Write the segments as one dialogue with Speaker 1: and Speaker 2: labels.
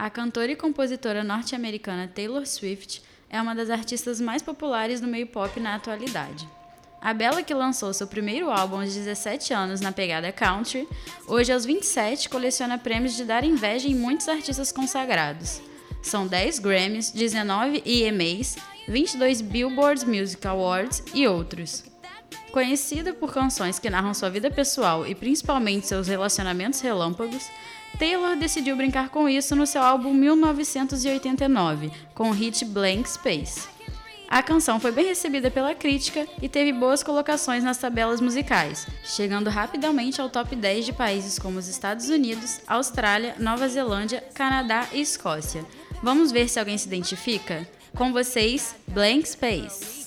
Speaker 1: A cantora e compositora norte-americana Taylor Swift é uma das artistas mais populares do meio pop na atualidade. A Bela, que lançou seu primeiro álbum aos 17 anos na pegada country, hoje aos 27 coleciona prêmios de dar inveja em muitos artistas consagrados. São 10 Grammys, 19 EMAs, 22 Billboard Music Awards e outros. Conhecida por canções que narram sua vida pessoal e principalmente seus relacionamentos relâmpagos, Taylor decidiu brincar com isso no seu álbum 1989, com o hit Blank Space. A canção foi bem recebida pela crítica e teve boas colocações nas tabelas musicais, chegando rapidamente ao top 10 de países como os Estados Unidos, Austrália, Nova Zelândia, Canadá e Escócia. Vamos ver se alguém se identifica? Com vocês, Blank Space.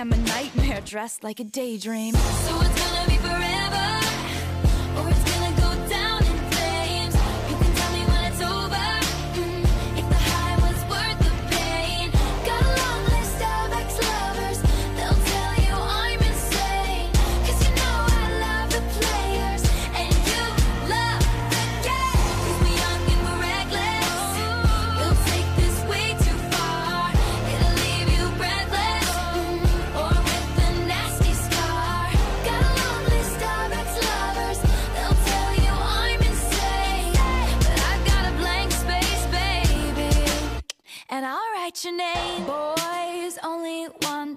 Speaker 2: I'm a nightmare dressed like a daydream. So it's gonna be forever.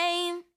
Speaker 2: name.